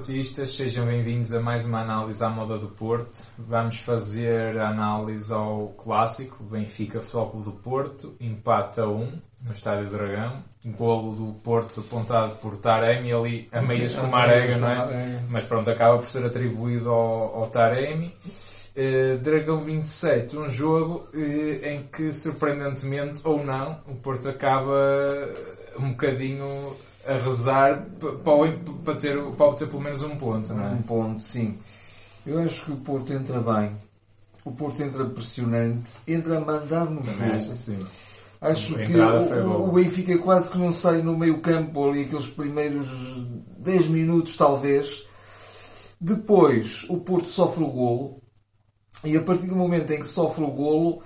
Sejam bem-vindos a mais uma análise à moda do Porto. Vamos fazer a análise ao clássico Benfica Futebol Clube do Porto, empate a 1 no Estádio Dragão, golo do Porto apontado por Taremi ali a meias com Marega, não é? Mas pronto, acaba por ser atribuído ao, ao Taremi. Uh, Dragão 27, um jogo uh, em que surpreendentemente ou não o Porto acaba um bocadinho a rezar para, ter, para ter pelo menos um ponto, não é? Um ponto, sim. Eu acho que o Porto entra bem. O Porto entra pressionante, entra a mandar no jogo. acho assim. Acho que o, o Benfica quase que não sai no meio campo ali, aqueles primeiros 10 minutos talvez. Depois o Porto sofre o golo e a partir do momento em que sofre o golo,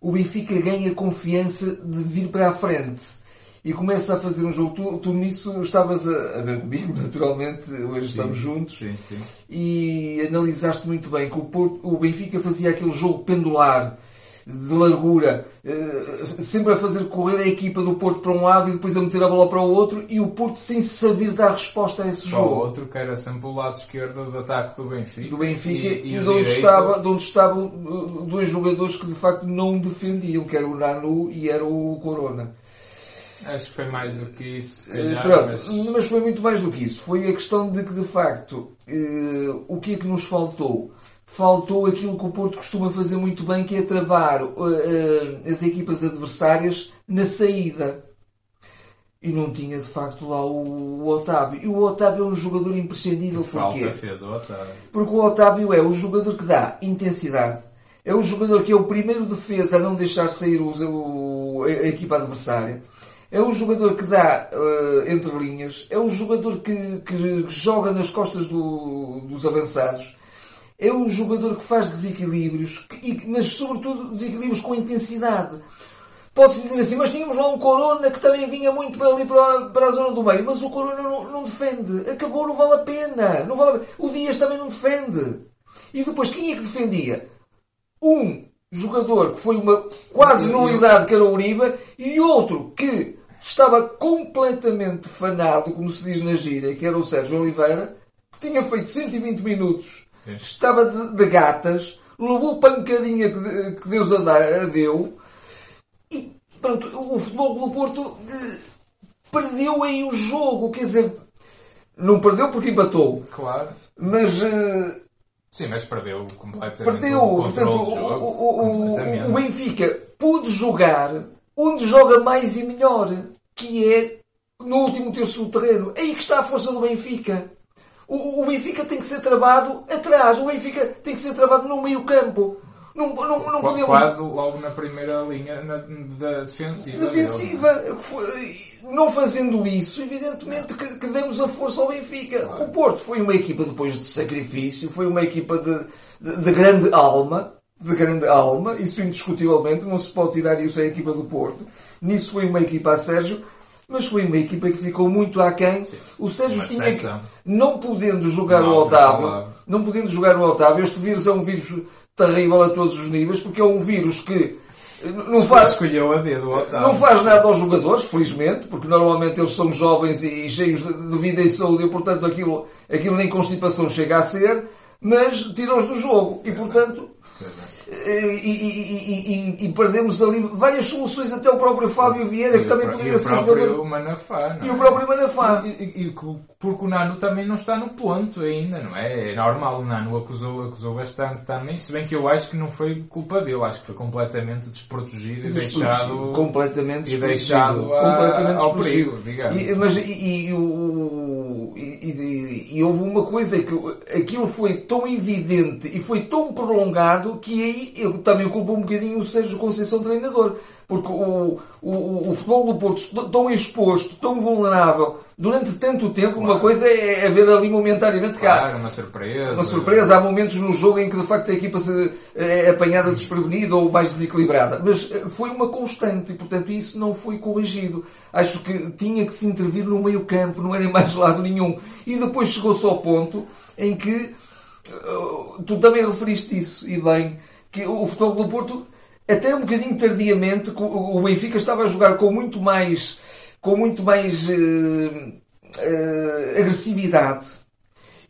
o Benfica ganha confiança de vir para a frente e começa a fazer um jogo. Tu, tu nisso estavas a, a ver comigo, naturalmente, hoje estamos juntos Sim, sim. e analisaste muito bem que o, Porto, o Benfica fazia aquele jogo pendular de largura, eh, sempre a fazer correr a equipa do Porto para um lado e depois a meter a bola para o outro e o Porto sem saber dar resposta a esse Para o jogo. outro que era sempre o lado esquerdo do ataque do Benfica. Do Benfica e, o de, onde estava, de onde estavam uh, dois jogadores que de facto não defendiam, que era o Nanu e era o Corona. Acho que foi mais do que isso. Eh, calhar, Pronto, mas- mas... foi muito mais do que isso. Foi a questão de que, de facto, eh, o que é que nos faltou? Faltou aquilo que o Porto costuma fazer muito bem, que é travar eh, as equipas adversárias na saída. E não tinha, de facto, lá o, o Otávio. E o Otávio é um jogador imprescindível. Falta Porquê? fez o Otávio. Porque o Otávio é o jogador que dá intensidade, é o jogador que é o primeiro defesa a não deixar sair os- o- a, a equipa adversária, é o jogador que dá eh, entre linhas, é o jogador que, que joga nas costas do- dos avançados, é o jogador que faz desequilíbrios, que- mas sobretudo desequilíbrios com intensidade. Pode-se dizer assim, mas tínhamos lá um Corona que também vinha muito para ali para, para a zona do meio, mas o Corona não, não defende. Acabou, não vale a pena. Não vale a pena. O Dias também não defende. E depois, quem é que defendia? Um jogador que foi uma quase nulidade, que era o Uribe, e outro que estava completamente fanado, como se diz na gíria, que era o Sérgio Oliveira, que tinha feito 120 minutos, Sim. estava de, de gatas, levou pancadinha que, de- que Deus a, dar, a deu, e pronto, o futebol do Porto eh, perdeu aí o jogo, quer dizer, não perdeu porque empatou, Claro. mas eh, Sim, mas perdeu completamente perdeu. o Portanto, o, o- o- completamente. o Benfica pôde jogar onde joga mais e melhor, que é no último terço do terreno. É aí que está a força do Benfica. O, o Benfica tem que ser travado atrás, o Benfica tem que ser travado no meio campo. Não, não, não Qua- podemos Quase logo na primeira linha na- da defensiva. defensiva. Não fazendo isso, evidentemente que, que demos a força ao Benfica. O Porto foi uma equipa depois de sacrifício, foi uma equipa de, de, de grande alma, de grande alma, isso indiscutivelmente, não se pode tirar isso à equipa do Porto. Nisso foi uma equipa a Sérgio, mas foi uma equipa que ficou muito aquém. O Sérgio tinha que, não podendo jogar Não, o Otávio, não podendo jogar o Otávio, este vírus é um vírus terrível a todos os níveis, porque é um vírus que eh, não faz, não faz nada aos jogadores, felizmente, porque normalmente eles são jovens e cheios de vida e saúde e, portanto, aquilo, aquilo nem constipação chega a ser, mas tira-os do jogo. E, portanto, eh, e, e- e- e- e perdemos ali várias soluções, até o próprio Fábio Vieira, que também E o poderia ser próprio jogador. Manafá, E é? o próprio Manafá. E, e- e que- porque o Nano também não está no ponto ainda, não é? É normal, o Nano acusou, acusou bastante também, se bem que eu acho que não foi culpa dele, acho que foi completamente desprotegido e deixado. completamente e deixado a- completamente ao perigo, digamos. E, mas e, e o- e- e- houve uma coisa que aquilo foi tão evidente e foi tão prolongado que aí eu também culpo um bocadinho o Sérgio Conceição treinador. Porque o, o, o futebol do Porto tão exposto, tão vulnerável durante tanto tempo, uma coisa é, é ver ali momentaneamente cá. Claro, uma surpresa. Uma surpresa, há momentos no jogo em que de facto a equipa se, é apanhada desprevenida ou mais desequilibrada. Mas eh, foi uma constante e, portanto, isso não foi corrigido. Acho que tinha que se intervir no meio campo, não era em mais lado nenhum. E depois chegou-se ao ponto em que eh, tu também referiste isso, e bem, que o futebol do Porto até um bocadinho tardiamente, o Benfica estava a jogar com muito mais, com muito mais uh, uh, agressividade.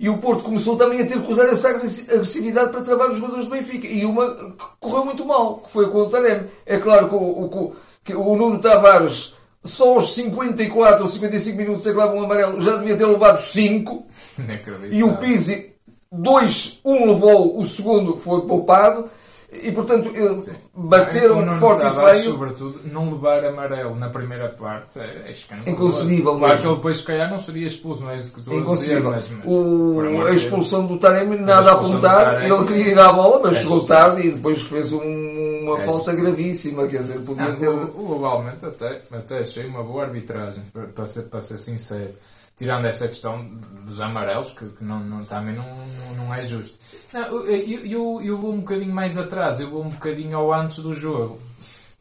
E o Porto começou também a ter que usar essa agressividade para travar os jogadores do Benfica. E uma correu muito mal, que foi com o Taremi. É claro que o, o, que o Nuno Tavares, só aos 54 ou 55 minutos, é que leva um amarelo, já devia ter levado 5. E o Pizzi, 2, 1 um levou, o segundo foi poupado. E portanto Sim. bateram o forte e feio. Sobretudo, não levar amarelo na primeira parte é, é escandaloso. Inconcebível. Claro que ele depois, se calhar, não seria expulso, não é isso que a dizer. Mas, mas, o, a expulsão do Taremi, nada a apontar. Taremi, ele queria ir à bola, mas é chegou tarde e depois fez um, uma é falta gravíssima. Quer dizer, podia não, ter. Globalmente, até, até achei uma boa arbitragem, para ser, para ser sincero tirando essa questão dos amarelos, que, que não, não, também não, não, não, é justo. Não, eu, eu, eu vou um bocadinho mais atrás, eu vou um bocadinho ao antes do jogo.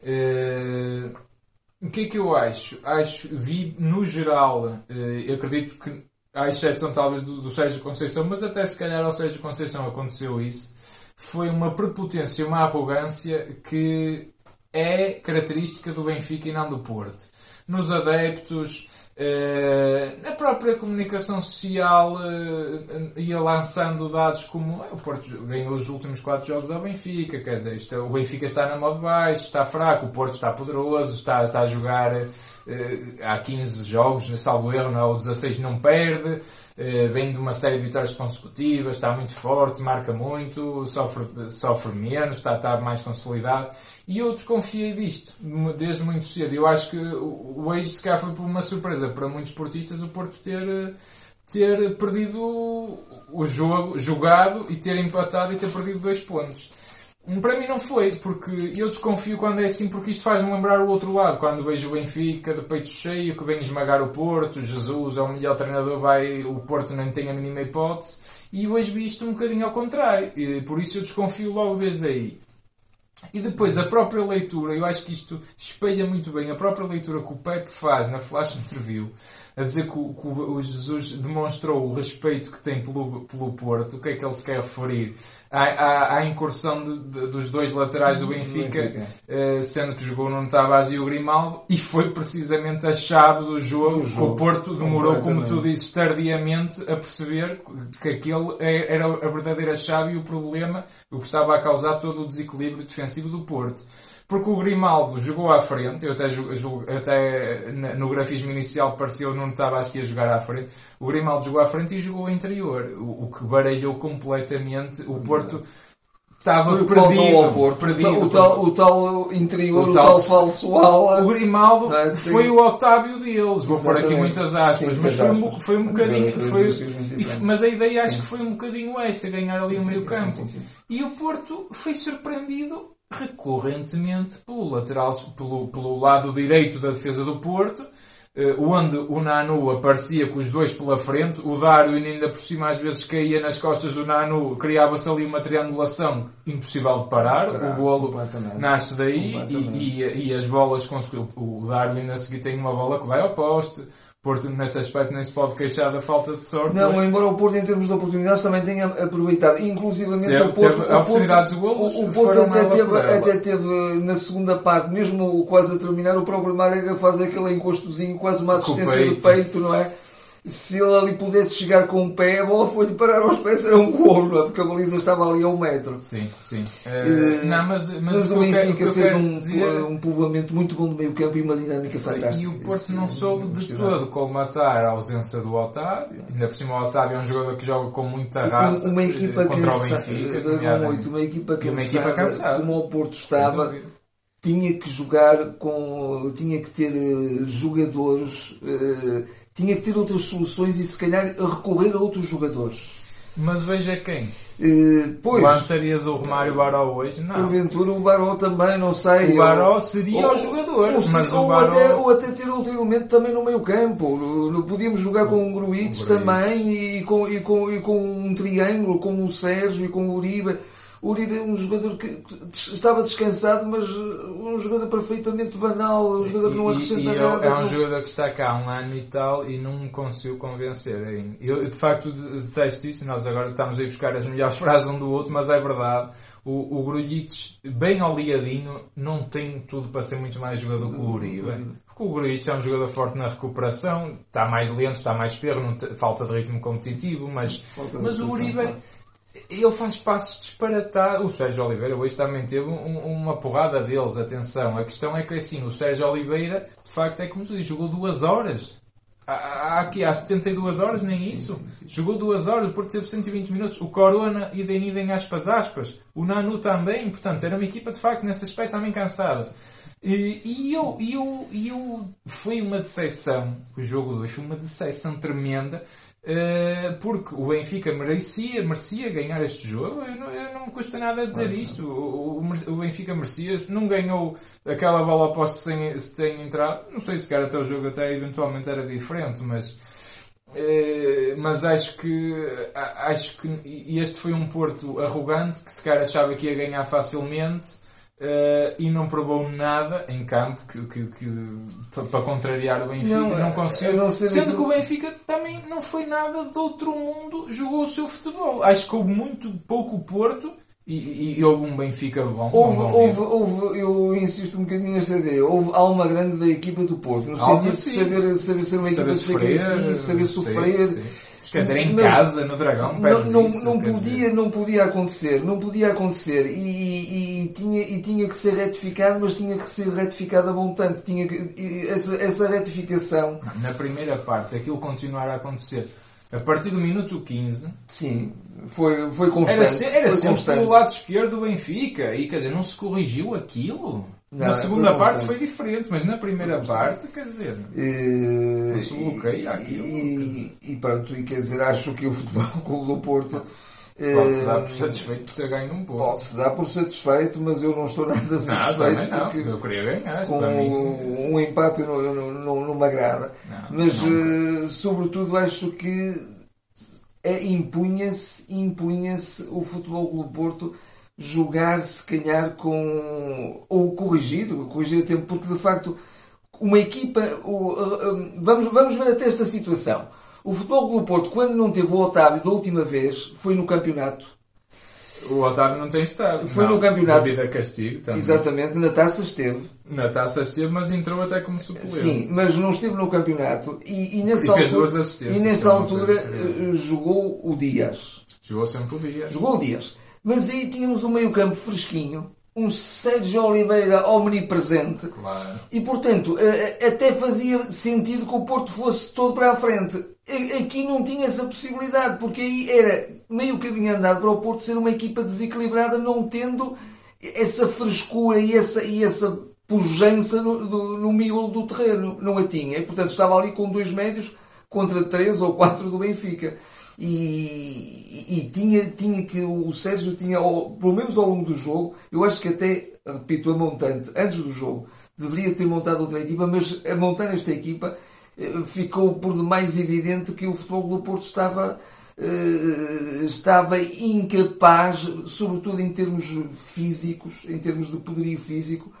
Uh, o que é que eu acho? Acho, vi no geral, uh, eu acredito que, à exceção talvez do, do Sérgio Conceição, mas até se calhar ao Sérgio Conceição aconteceu isso, foi uma prepotência, uma arrogância que é característica do Benfica e não do Porto. Nos adeptos, Uh, a própria comunicação social uh, ia lançando dados como o Porto ganhou os últimos 4 jogos ao Benfica, quer dizer, isto, o Benfica está na modo baixo, está fraco, o Porto está poderoso, está, está a jogar uh, há 15 jogos, salvo erro, ou 16 não perde, vem de uma série de vitórias consecutivas, está muito forte, marca muito, sofre, sofre menos, está, está mais consolidado. E eu desconfiei disto desde muito cedo. Eu acho que o ex se calhar foi uma surpresa para muitos portistas o Porto ter, ter perdido o jogo, jogado e ter empatado e ter perdido dois pontos. Para mim não foi, porque eu desconfio quando é assim, porque isto faz-me lembrar o outro lado. Quando vejo o Benfica de peito cheio, que vem esmagar o Porto, Jesus é o melhor treinador, vai, o Porto nem tem a mínima hipótese. E hoje vi isto um bocadinho ao contrário. E por isso eu desconfio logo desde aí. E depois a própria leitura, eu acho que isto espelha muito bem a própria leitura que o Pepe faz na flash interview, a dizer que o, que o Jesus demonstrou o respeito que tem pelo, pelo Porto, o que é que ele se quer referir? à, à, à incursão de, de, dos dois laterais do Benfica, Benfica. Uh, sendo que jogou no Tavares e o Grimaldo, e foi precisamente a chave do jogo. O, jogo. o Porto demorou, como tu dizes, tardiamente a perceber que aquele é, era a verdadeira chave e o problema, o que estava a causar todo o desequilíbrio defensivo do Porto porque o Grimaldo jogou à frente, eu até, julgo, até no grafismo inicial pareceu não estava acho que ia jogar à frente. O Grimaldo jogou à frente e jogou interior, o, o que baralhou completamente o Porto. Estava Foi perdido, ao Porto. perdido. O tal, o tal interior, o tal, o tal falso ala. O Grimaldo é, foi o Otávio deles. Vou pôr aqui muitas aspas, Sim, mas foi, um, foi um bocadinho. Foi, mas a ideia acho que foi um bocadinho essa, ganhar ali o meio campo. E o Porto foi surpreendido recorrentemente pelo lateral, pelo, pelo lado direito da defesa do Porto, eh, onde o Nanu aparecia com os dois pela frente, o Dário ainda por cima às vezes caía nas costas do Nanu, criava-se ali uma triangulação impossível de parar, parar o golo nasce daí e, e, e, as bolas o Dário ainda a seguir tem uma bola que vai ao poste, Porto, nesse aspecto, nem se pode queixar da falta de sorte. Não, embora o Porto, em termos de oportunidades, também tenha aproveitado. Inclusive, o Porto. Teve oportunidades de golos. O, Porto até teve, até teve, na segunda parte, mesmo quase a terminar, o próprio Málaga faz aquele encostozinho, quase uma assistência de peito, não é? Se ele ali pudesse chegar com o pé, a bola foi-lhe parar aos pés, era um gol, não é? Porque a baliza estava ali a um metro. Sim, sim. Uh, não, mas, mas, mas o Benfica fez um, dizer... um povoamento muito bom do meio campo e uma dinâmica fantástica. E o Porto não soube de todo colmatar a ausência do Otávio. Ainda por cima o Otávio é um jogador que joga com muita raça uma equipa contra cansa... o Benfica. Muito, uma equipa cansada, uma equipa cansada. como o Porto estava tinha que jogar com. tinha que ter uh, jogadores uh, tinha que ter outras soluções e se calhar recorrer a outros jogadores. Mas veja quem. Uh, pois, Lançarias o Romário Baró hoje? Não. Porventura o Baró também, não sei. O Baró seria ou, o jogador, ou, mas ou o Baró... Até, ou até ter outro elemento também no meio campo. Podíamos jogar com o Gruites também e com, e, com, e com um triângulo, com o Sérgio e com o Uribe Uribe é um jogador que estava descansado, mas uh, um jogador perfeitamente banal, um jogador que não acrescenta e, e nada. É um jogador que está cá há um ano e tal e não me conseguiu convencer ainda. Eu, de facto, disseste isso, nós agora estamos a ir buscar as melhores frases um do outro, mas é verdade. O, o Grujic, bem oleadinho, não tem tudo para ser muito mais jogador que o Uribe. Porque o Grujic é um jogador forte na recuperação, está mais lento, está mais perro, falta de ritmo competitivo, mas, mas o Uribe, claro. Ele faz passos disparatados. O Sérgio Oliveira hoje também teve um- uma porrada deles, atenção. A questão é que assim, o Sérgio Oliveira, de facto, é como tu dizes, jogou duas horas. Há, aqui há 72 horas, nem isso. Jogou duas horas, o Porto teve 120 minutos. O Corona, idem, idem, aspas, aspas. O Nanu também. Portanto, era uma equipa, de facto, nesse aspecto, também cansada. E, e eu, eu, eu, foi uma decepção, o jogo 2 foi uma decepção tremenda, porque o Benfica merecia, merecia ganhar este jogo. Eu não, eu não me custa nada a dizer isto. O, o, o Benfica merecia, não ganhou aquela bola oposta sem, sem entrar. Não sei se cara até o jogo até eventualmente era diferente, mas. eh, mas acho que acho que este foi um Porto arrogante que se calhar achava que ia ganhar facilmente eh, e não provou nada em campo que, que, que- pa- para contrariar o Benfica Não, não, eu conseguiu não sendo que o Benfica também não foi nada de outro mundo jogou o seu futebol acho que houve muito pouco Porto e, e, e houve um Benfica bom um Houve, bom houve, houve, eu insisto um bocadinho nesta ideia, houve alma grande da equipa do Porto, no sentido de sim. saber, saber ser uma equipa saber de sofrer sacrifício, saber sim, sofrer. sim. Mas quer dizer em Mas casa no Dragão Não, não, isso, não podia, dizer. não podia acontecer, não podia acontecer e, e- e tinha, e tinha que ser retificado, mas tinha que ser retificado a montante. Tinha que, essa, essa retificação, na primeira parte aquilo continuar a acontecer a partir do minuto 15 sim, foi, foi constante. Era, se- era foi sempre constante. pelo lado esquerdo do Benfica e quer dizer, não se corrigiu aquilo. Não, na foi segunda parte constante. foi diferente, mas na primeira parte, quer dizer, Não se bloqueia aquilo, E, e pronto, e quer dizer, acho que o Futebol Clube do Porto pode-se eh, dar por satisfeito por ter ganho um pouco. Pode-se dar por satisfeito, mas eu não estou nada satisfeito não. porque Eu queria ganhar. com mim. um empate não, não, não, não me agrada. Não, Mas, não. eh, sobretudo, acho que é, impunha-se impunha-se o Futebol Clube do Porto jogar, se calhar, com. ou corrigido, corrigir a tempo, porque de facto uma equipa. o- eh, vamos, vamos ver até esta situação. O Futebol Clube do Porto, quando não teve o Otávio da última vez, foi no campeonato. O Otávio não tem estado. Foi Não, no campeonato. Devido a castigo também. Exatamente, na taça esteve. Na taça esteve, mas entrou até como suplente. Sim, mas não esteve no campeonato e, e nessa E fez altura, duas assistências, e nessa é altura coisa. eh, jogou o Dias. Jogou sempre o Dias. Jogou o Dias. Mas aí tínhamos um meio-campo fresquinho, um Sérgio Oliveira omnipresente. Claro. E portanto, eh, eh, até fazia sentido que o Porto fosse todo para a frente. Aqui não tinha essa possibilidade, porque aí era meio caminho andado para o Porto ser uma equipa desequilibrada, não tendo essa frescura e essa, e essa pujança no, do- no miolo do terreno. Não a tinha. E portanto estava ali com dois médios contra três ou quatro do Benfica. E, e tinha, tinha que o Sérgio tinha, pelo menos ao longo do jogo, eu acho que até, repito, a montante, antes do jogo, deveria ter montado outra equipa, mas a montar esta equipa eh, ficou por demais evidente que o Futebol do Porto estava, eh, estava incapaz, sobretudo em termos físicos, em termos de poderio físico,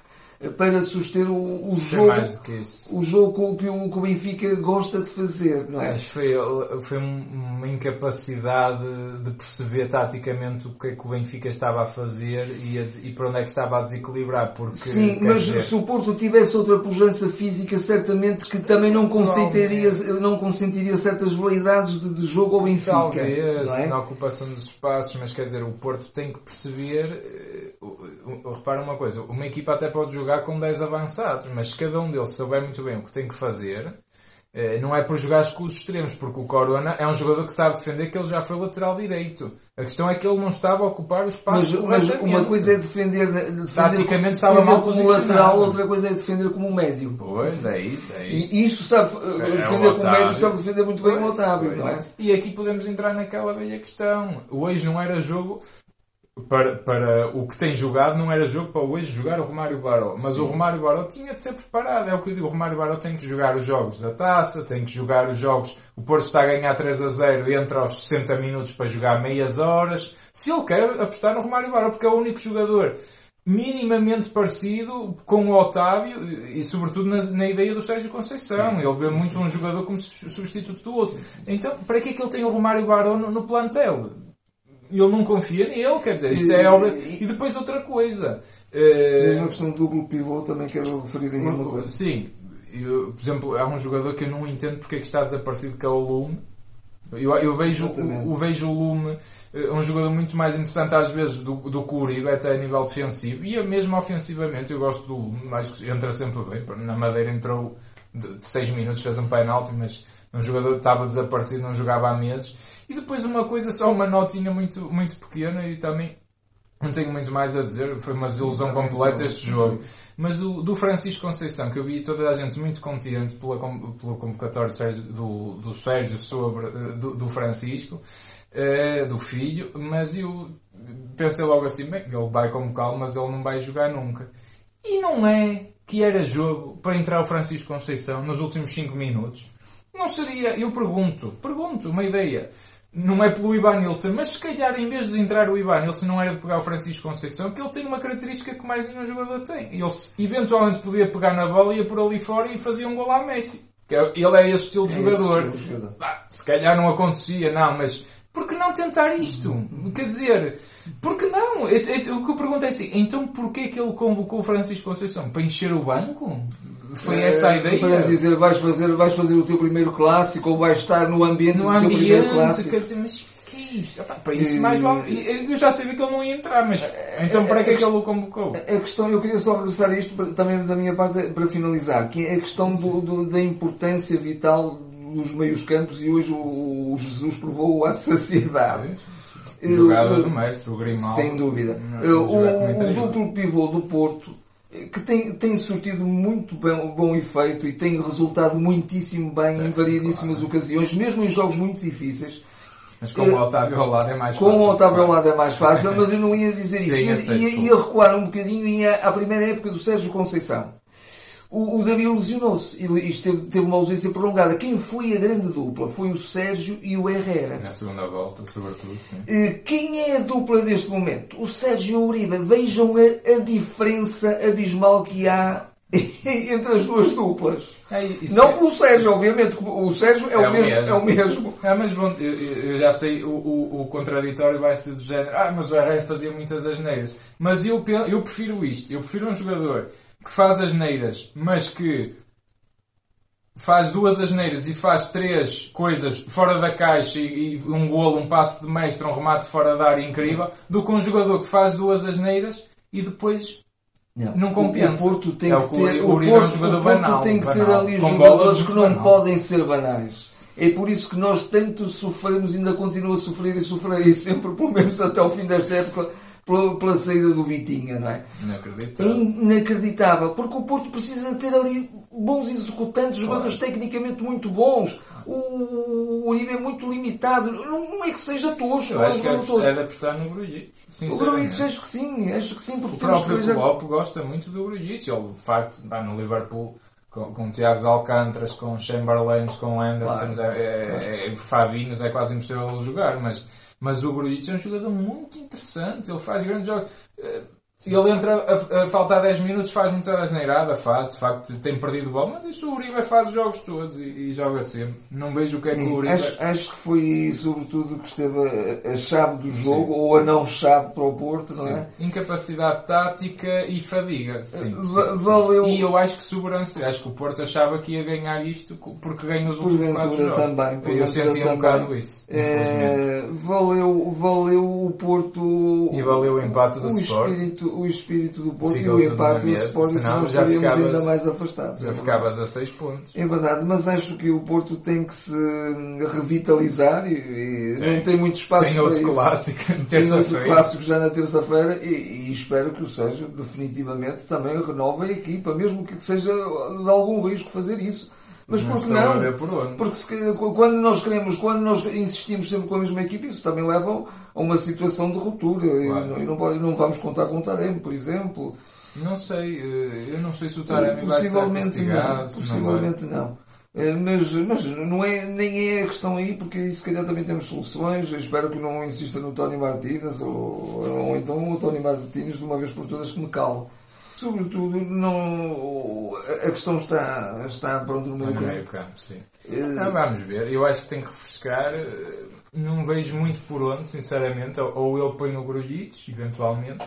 para suster o, o Tem jogo, mais do que isso. o jogo que o, que o Benfica gosta de fazer, não é? Foi, foi um- uma incapacidade de perceber taticamente o que é que o Benfica estava a fazer e, a e para onde é que estava a desequilibrar. Porque, Sim, mas dizer, se o Porto tivesse outra pujança física, certamente que também não consentiria, não consentiria certas veleidades de, de jogo ao Benfica. Talvez, não é? na ocupação dos espaços, mas quer dizer, o Porto tem que perceber. Eh, Repara uma coisa: uma equipa até pode jogar com 10 avançados, mas se cada um deles souber muito bem o que tem que fazer, eh, não é por jogar com os extremos, porque o Corona é um jogador que sabe defender, que ele já foi lateral direito. A questão é que ele não estava a ocupar o espaço Mas, mas uma coisa é defender, defender Taticamente como, estava mal como lateral, outra coisa é defender como médio. Pois, é isso, é isso. E isso sabe, É, defender o como médio sabe defender muito bem o Pois, Otávio, pois. é? E aqui podemos entrar naquela velha questão. Hoje não era jogo para, para o que tem jogado, não era jogo para hoje jogar o Romário Baró. Mas o Romário Baró tinha de ser preparado. É o que eu digo. O Romário Baró tem que jogar os jogos da taça, tem que jogar os jogos. O Porto está a ganhar 3 a 0 e entra aos 60 minutos para jogar meias horas. Se ele quer apostar no Romário Baró, porque é o único jogador minimamente parecido com o Otávio e, e, sobretudo na, na ideia do Sérgio Conceição. Ele vê muito um jogador como su- substituto do outro. Então, para que é que ele tem o Romário Barão no, no plantel? Ele não confia nele, quer dizer, isto é obra. E depois outra coisa. eh, Mesmo a questão do duplo pivô também quero referir aí uma coisa. Sim, eu, por exemplo, há um jogador que eu não entendo porque é que está desaparecido, que é o Lume. Eu, eu vejo, Exatamente. o, vejo o Lume eh, um jogador muito mais interessante às vezes do, do que o Uribe, até a nível defensivo. E mesmo ofensivamente, eu gosto do Lume, que entra sempre bem. Na Madeira entrou de 6 minutos, fez um penalti, mas um jogador que estava desaparecido, não jogava há meses. E depois uma coisa, só uma notinha muito, muito pequena e também não tenho muito mais a dizer, foi uma desilusão completa este jogo. Mas do, do Francisco Conceição, que eu vi toda a gente muito contente pela, pelo convocatório do Sérgio, do, Sérgio sobre eh, do, do Francisco, eh, do filho, mas eu pensei logo assim, bem, ele vai convocá-lo, mas ele não vai jogar nunca. E não é que era jogo para entrar o Francisco Conceição nos últimos 5 minutos? Não seria, eu pergunto, pergunto, uma ideia. Não é pelo Ivan Nilsson, mas se calhar em vez de entrar o Ivan Nilsson não era de pegar o Francisco Conceição, que ele tem uma característica que mais nenhum jogador tem. Ele eventualmente podia pegar na bola, ia por ali fora e fazia um gol à Messi. É- Ele é esse estilo de É jogador. estilo de jogador. Ah, se calhar não acontecia, não, mas por que não tentar isto? Quer dizer, por que não? Eu- eu- O que eu pergunto é assim, então porquê que ele convocou o Francisco Conceição? Para encher o banco? Foi essa a Eh, ideia? Para dizer, vais fazer, vais fazer o teu primeiro clássico ou vais estar no ambiente no do teu primeiro ambiente, clássico. quer dizer, mas que é isto? Epá, para isso E- mais vale. Eu já sabia que ele não ia entrar, mas então para que é que ele o convocou? A questão, eu queria só regressar a isto também da minha parte para finalizar, que é a questão do- do- da importância vital dos meios campos e hoje o, Jesus provou à saciedade. Jogada Eu- do mestre, o Grimaldo. Sem dúvida. Não, o, o duplo pivô do Porto, eh, que tem, tem surtido muito bom, bom efeito e tem resultado muitíssimo bem Sim, em variedíssimas claro. ocasiões, mesmo em jogos muito difíceis. Mas com o Otávio ao lado é mais Com fácil. o Otávio ao lado é mais fácil, mas eu não ia dizer Sim, isso. Ia, ia, ia recuar um bocadinho e ia à primeira época do Sérgio Conceição. O, o David lesionou-se e e esteve, teve uma ausência prolongada. Quem foi a grande dupla? Foi o Sérgio e o Herrera. Na segunda volta, sobretudo, sim. Eh, Quem é a dupla deste momento? O Sérgio Uribe. Vejam a, a diferença abismal que há entre as duas duplas. É, isso Não é- pelo Sérgio, obviamente. que O Sérgio é, É o, o mesmo, mesmo. é o mesmo. Ah, mas bom, eu, eu- já sei, o, o, o contraditório vai ser do género. Ah, mas o Herrera fazia muitas asneiras. Mas eu, eu prefiro isto. Eu prefiro um jogador que faz asneiras, mas que faz duas asneiras e faz três coisas fora da caixa e, e um golo, um passe de mestre, um remate fora da área incrível, do que um jogador que faz duas asneiras e depois Não compensa. O Porto tem É que o ter, o o é um Porto, o Porto banal, tem que ter banal. ali jogadores que não banal. podem ser banais. É por isso que nós tanto sofremos, ainda continua a sofrer e sofrerei sempre, pelo menos até ao fim desta época, pela, pela saída do Vitinha, não é? É acredito. inacreditável, porque o Porto precisa ter ali bons executantes, jogadores tecnicamente muito bons. O Uribe é muito limitado. Não, é que seja tosco, Eu é acho que é, é de apostar no Grujic. O. Gruitch acho que sim, acho que sim, porque O próprio Klopp gosta muito do Grujic. Ele, de facto, está no Liverpool com, com Tiago Alcântaras, com Chamberlains, com Andersons, Claro, é, é, é, Fabinhos, é quase impossível jogar. Mas, mas o Grujic é um jogador muito interessante. Ele faz grandes jogos. Eh, Ele entra a, a faltar 10 minutos, faz muita asneirada, faz, de facto tem perdido bola, mas isso o Uribe faz os jogos todos e, e joga sempre. Não vejo o que é que o Uribe. Acho, acho que foi sobretudo que esteve a, a chave do jogo, Sim, ou a sim. não chave para o Porto, não Sim. é? Incapacidade tática e fadiga. Sim, sim. valeu- E eu acho que segurança. Acho que o Porto achava que ia ganhar isto porque ganhou os últimos quatro Porventura jogos. também. eu porventura sentia um bocado isso. É, valeu, valeu o Porto. E valeu o empate do o Sport. espírito, o espírito do Porto Ficou e o empate do Sporting, senão senão estaríamos ficavas- ainda mais afastados. Já é ficavas a 6 pontos. É verdade, mas acho que o Porto tem que se revitalizar e, e não tem muito espaço Tem para outro isso. clássico, Tem outro clássico já na terça-feira e, e espero que o Sérgio definitivamente também renove a equipa, mesmo que seja de algum risco fazer isso. Mas por que não? por onde. Porque se- quando nós queremos, quando nós insistimos sempre com a mesma equipa, isso também leva a uma situação de ruptura. E Claro. não- E não, pode- não vamos contar com o Taremi, por exemplo. Não sei, eh, eu não sei se o Taremi vai estar castigado. não. Possivelmente não. Eh, Mas, mas não é, nem é a questão aí, porque aí se calhar também temos soluções. Eu espero que não insista no Tony Martínez ou, ou então o Tony Martínez de uma vez por todas que me cale. Sobretudo, não, a questão está, está pronto no meio No meio campo, sim. Ah, vamos ver. Eu acho que tem que refrescar. eh, não vejo muito por onde, sinceramente. Ou ele põe no Grulhitos, eventualmente.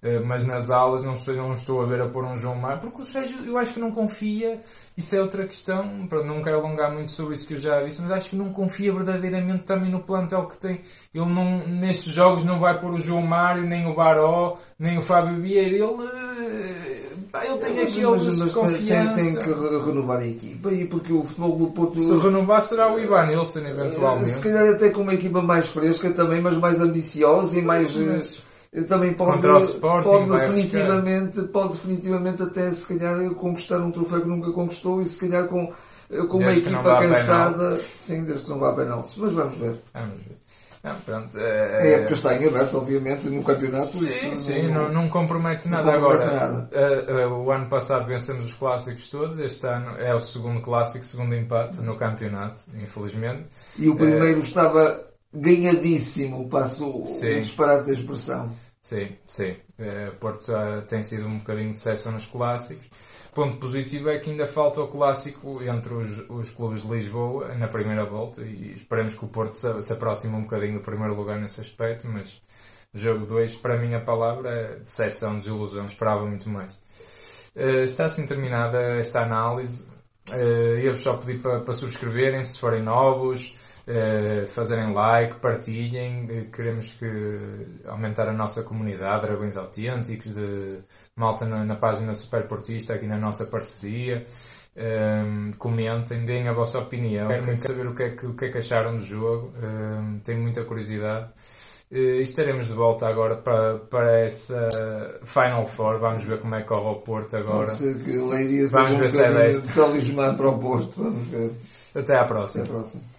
Uh, mas nas aulas não, sei, não estou a ver a pôr um João Mário, porque o Sérgio eu acho que não confia, isso é outra questão, para não quero alongar muito sobre isso que eu já disse, mas acho que não confia verdadeiramente também no plantel que tem. Ele não, nestes jogos não vai pôr o João Mário, nem o Baró, nem o Fábio Vieira, ele, uh, ele tem mas, aqueles mas, confiança. Tem, tem, que renovar a equipa, e porque o futebol do Porto... Se renovar será o Ivan Nilsson, eventualmente. Se calhar até com uma equipa mais fresca também, mas mais ambiciosa e mais... Mas também pode, Sporting, pode definitivamente, pode definitivamente até se calhar conquistar um troféu que nunca conquistou e se calhar com, com uma equipa cansada, sim, desde que não vá a penaltis. Mas vamos ver. Vamos ver. Não, pronto, é... A época está em aberto, obviamente, no campeonato. Sim, sim, não, não, compromete nada não compromete agora. Nada. Uh, uh, o ano passado vencemos os clássicos todos, este ano é o segundo clássico, segundo empate no campeonato, infelizmente. E o primeiro uh, estava ganhadíssimo, passo o disparate da expressão. Sim, sim. Uh, Porto tem sido um bocadinho de sucesso nos clássicos. Ponto positivo é que ainda falta o clássico entre os, os clubes de Lisboa na primeira volta e esperemos que o Porto se, se aproxime um bocadinho do primeiro lugar nesse aspecto, mas jogo 2, para mim a palavra é decepção, desilusão, esperava muito mais. Uh, está assim terminada esta análise. Uh, eu só pedir para, para subscreverem se forem novos, uh, fazerem like, partilhem. Uh, queremos que aumentar a nossa comunidade, Dragões Autênticos, de malta na, na página Superportista, aqui na nossa parceria. Um, ehm, comentem, deem a vossa opinião. Quero muito saber o que é que, o que, é que acharam do jogo. Um, ehm, tenho muita curiosidade. Uh, estaremos de volta agora para, para essa Final Four. Vamos ver como é que corre o Porto agora. Vamos ver se é desta. talismã para o Porto. Vamos ver. Até à próxima. Até à próxima.